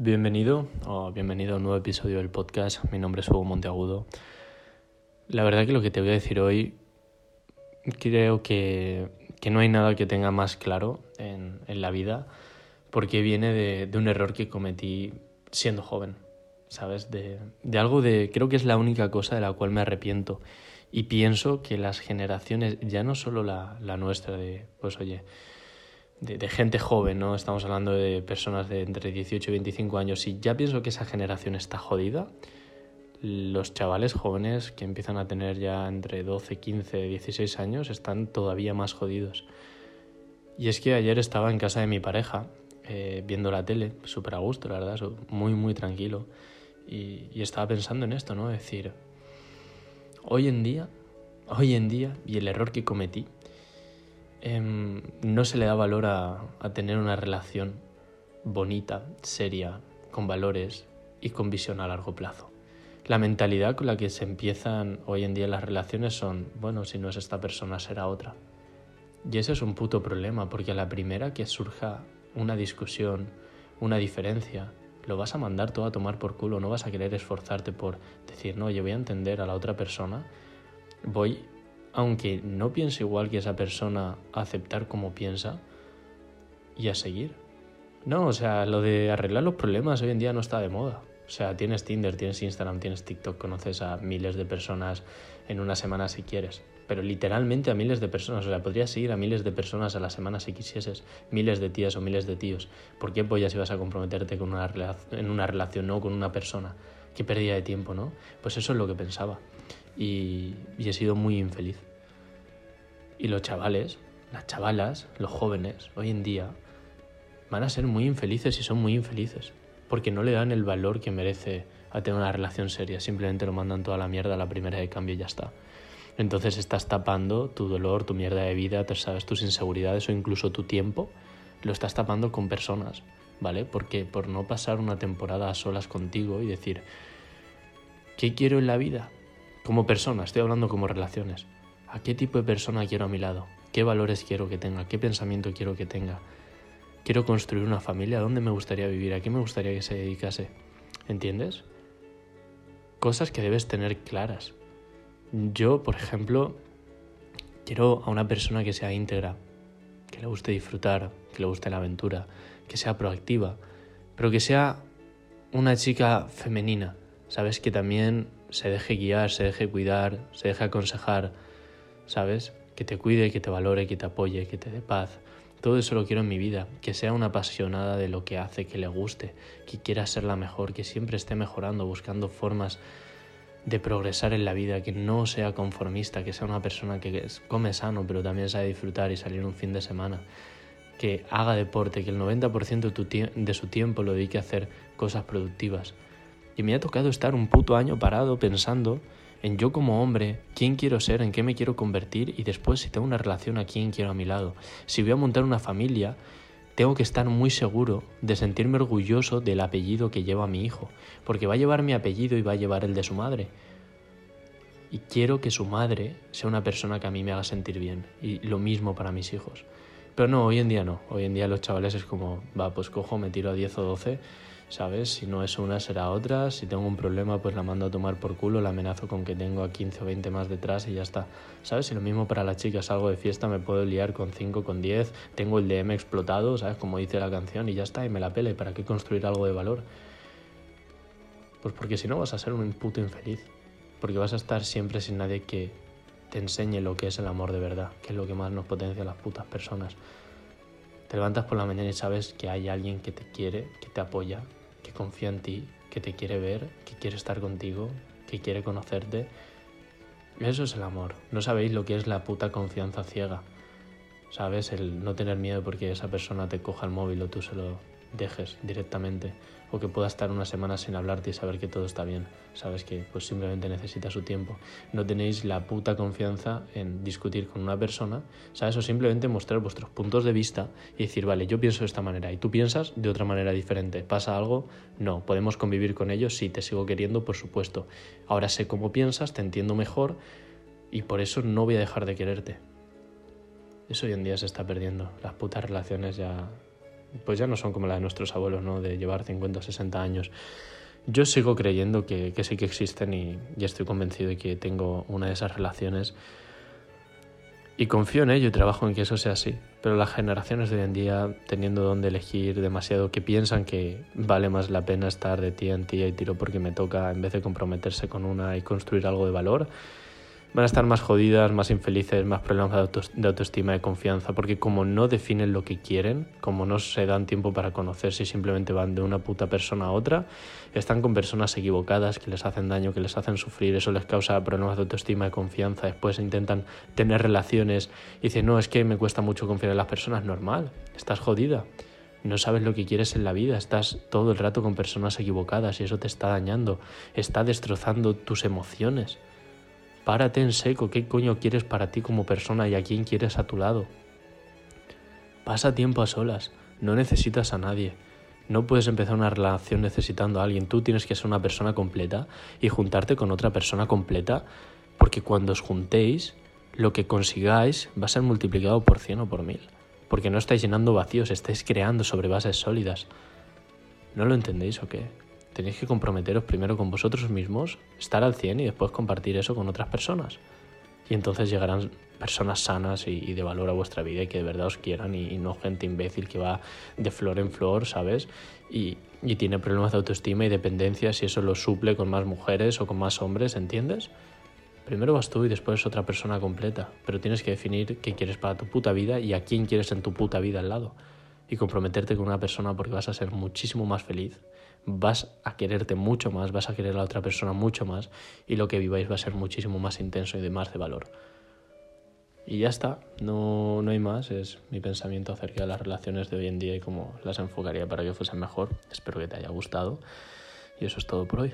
Bienvenido o bienvenido a un nuevo episodio del podcast. Mi nombre es Hugo Monteagudo. La verdad que lo que te voy a decir hoy creo que, que no hay nada que tenga más claro en, en la vida porque viene de, de, un error que cometí siendo joven, ¿sabes? De, de algo de... Creo que es la única cosa de la cual me arrepiento y pienso que las generaciones, ya no solo la, la nuestra de, pues oye, de, gente joven, ¿no? Estamos hablando de personas de entre 18 y 25 años. Y ya pienso que esa generación está jodida, los chavales jóvenes que empiezan a tener ya entre 12, 15, 16 años están todavía más jodidos. Y es que ayer estaba en casa de mi pareja eh, viendo la tele, súper a gusto, la verdad, muy, muy tranquilo. Y, y estaba pensando en esto, ¿no? Es decir, hoy en día, hoy en día, y el error que cometí, eh, no se le da valor a, a, tener una relación bonita, seria, con valores y con visión a largo plazo. La mentalidad con la que se empiezan hoy en día las relaciones son, bueno, si no es esta persona será otra. Y ese es un puto problema, porque a la primera que surja una discusión, una diferencia, lo vas a mandar todo a tomar por culo, no vas a querer esforzarte por decir, no, yo voy a entender a la otra persona, voy aunque no piense igual que esa persona, a aceptar como piensa y a seguir. No, o sea, lo de arreglar los problemas hoy en día no está de moda. O sea, tienes Tinder, tienes Instagram, tienes TikTok, conoces a miles de personas en una semana si quieres. Pero literalmente a miles de personas. O sea, podrías seguir a miles de personas a la semana si quisieses. Miles de tías o miles de tíos. ¿Por qué pollas ibas a comprometerte con una en una relación, no con una persona? Qué pérdida de tiempo, ¿no? Pues eso es lo que pensaba. Y, he sido muy infeliz. Y los chavales, las chavalas, los jóvenes, hoy en día, van a ser muy infelices y son muy infelices. Porque no le dan el valor que merece a tener una relación seria. Simplemente lo mandan toda la mierda a la primera de cambio y ya está. Entonces estás tapando tu dolor, tu mierda de vida, sabes, tus inseguridades o incluso tu tiempo. Lo estás tapando con personas, ¿vale? Porque por no pasar una temporada a solas contigo y decir, ¿qué quiero en la vida? Como persona, estoy hablando como relaciones. ¿A qué tipo de persona quiero a mi lado? ¿Qué valores quiero que tenga? ¿Qué pensamiento quiero que tenga? ¿Quiero construir una familia? ¿Dónde me gustaría vivir? ¿A qué me gustaría que se dedicase? ¿Entiendes? Cosas que debes tener claras. Yo, por ejemplo, quiero a una persona que sea íntegra, que le guste disfrutar, que le guste la aventura, que sea proactiva, pero que sea una chica femenina, ¿sabes? Que también se deje guiar, se deje cuidar, se deje aconsejar, ¿sabes? Que te cuide, que te valore, que te apoye, que te dé paz. Todo eso lo quiero en mi vida, que sea una apasionada de lo que hace, que le guste, que quiera ser la mejor, que siempre esté mejorando, buscando formas de progresar en la vida, que no sea conformista, que sea una persona que come sano, pero también sabe disfrutar y salir un fin de semana, que haga deporte, que el 90% de su tiempo lo dedique a hacer cosas productivas. Y me ha tocado estar un puto año parado pensando en yo como hombre, quién quiero ser, en qué me quiero convertir y después si tengo una relación a quién quiero a mi lado. Si voy a montar una familia, tengo que estar muy seguro de sentirme orgulloso del apellido que lleva mi hijo, porque va a llevar mi apellido y va a llevar el de su madre. Y quiero que su madre sea una persona que a mí me haga sentir bien, y lo mismo para mis hijos. Pero no, hoy en día no. Hoy en día los chavales es como, va, pues cojo, me tiro a 10 o 12 ¿sabes? Si no es una, será otra. Si tengo un problema, pues la mando a tomar por culo, la amenazo con que tengo a 15 o 20 más detrás y ya está, ¿sabes? Y lo mismo para las chicas, salgo de fiesta, me puedo liar con 5, con 10, tengo el DM explotado, ¿sabes? Como dice la canción y ya está, y me la pele. ¿Para qué construir algo de valor? Pues porque si no vas a ser un puto infeliz. Porque vas a estar siempre sin nadie que te enseñe lo que es el amor de verdad, que es lo que más nos potencia a las putas personas. Te levantas por la mañana y sabes que hay alguien que te quiere, que te apoya, confía en ti, que te quiere ver, que quiere estar contigo, que quiere conocerte. Eso es el amor. No sabéis lo que es la puta confianza ciega. ¿Sabes? El no tener miedo porque esa persona te coja el móvil o tú se lo dejes directamente o que pueda estar una semana sin hablarte y saber que todo está bien. Sabes que pues simplemente necesita su tiempo. No tenéis la puta confianza en discutir con una persona, ¿sabes? O simplemente mostrar vuestros puntos de vista y decir, vale, yo pienso de esta manera y tú piensas de otra manera diferente. ¿Pasa algo? No. ¿Podemos convivir con ellos? Sí, te sigo queriendo, por supuesto. Ahora sé cómo piensas, te entiendo mejor y por eso no voy a dejar de quererte. Eso hoy en día se está perdiendo. Las putas relaciones ya pues ya no son como las de nuestros abuelos, ¿no? De llevar 50 o 60 años. Yo sigo creyendo que, que sí que existen y, y estoy convencido de que tengo una de esas relaciones y confío en ello y trabajo en que eso sea así. Pero las generaciones de hoy en día, teniendo donde elegir demasiado, que piensan que vale más la pena estar de tía en tía y tiro porque me toca en vez de comprometerse con una y construir algo de valor, van a estar más jodidas, más infelices, más problemas de autoestima, de confianza, porque como no definen lo que quieren, como no se dan tiempo para conocerse y simplemente van de una puta persona a otra, están con personas equivocadas que les hacen daño, que les hacen sufrir, eso les causa problemas de autoestima, de confianza, después intentan tener relaciones y dicen, no, es que me cuesta mucho confiar en las personas, normal, estás jodida. No sabes lo que quieres en la vida, estás todo el rato con personas equivocadas y eso te está dañando, está destrozando tus emociones. Párate en seco, ¿qué coño quieres para ti como persona y a quién quieres a tu lado? Pasa tiempo a solas, no necesitas a nadie. No puedes empezar una relación necesitando a alguien, tú tienes que ser una persona completa y juntarte con otra persona completa, porque cuando os juntéis, lo que consigáis va a ser multiplicado por cien o por mil, porque no estáis llenando vacíos, estáis creando sobre bases sólidas. ¿No lo entendéis o qué? Tenéis que comprometeros primero con vosotros mismos, estar al 100 y después compartir eso con otras personas. Y entonces llegarán personas sanas y, de valor a vuestra vida y que de verdad os quieran y, no gente imbécil que va de flor en flor, ¿sabes? Y, y tiene problemas de autoestima y dependencia si eso lo suple con más mujeres o con más hombres, ¿entiendes? Primero vas tú y después otra persona completa, pero tienes que definir qué quieres para tu puta vida y a quién quieres en tu puta vida al lado. Y comprometerte con una persona porque vas a ser muchísimo más feliz vas a quererte mucho más, vas a querer a la otra persona mucho más y lo que viváis va a ser muchísimo más intenso y de más de valor. Y ya está, no, no hay más, es mi pensamiento acerca de las relaciones de hoy en día y cómo las enfocaría para que fuesen mejor. Espero que te haya gustado y eso es todo por hoy.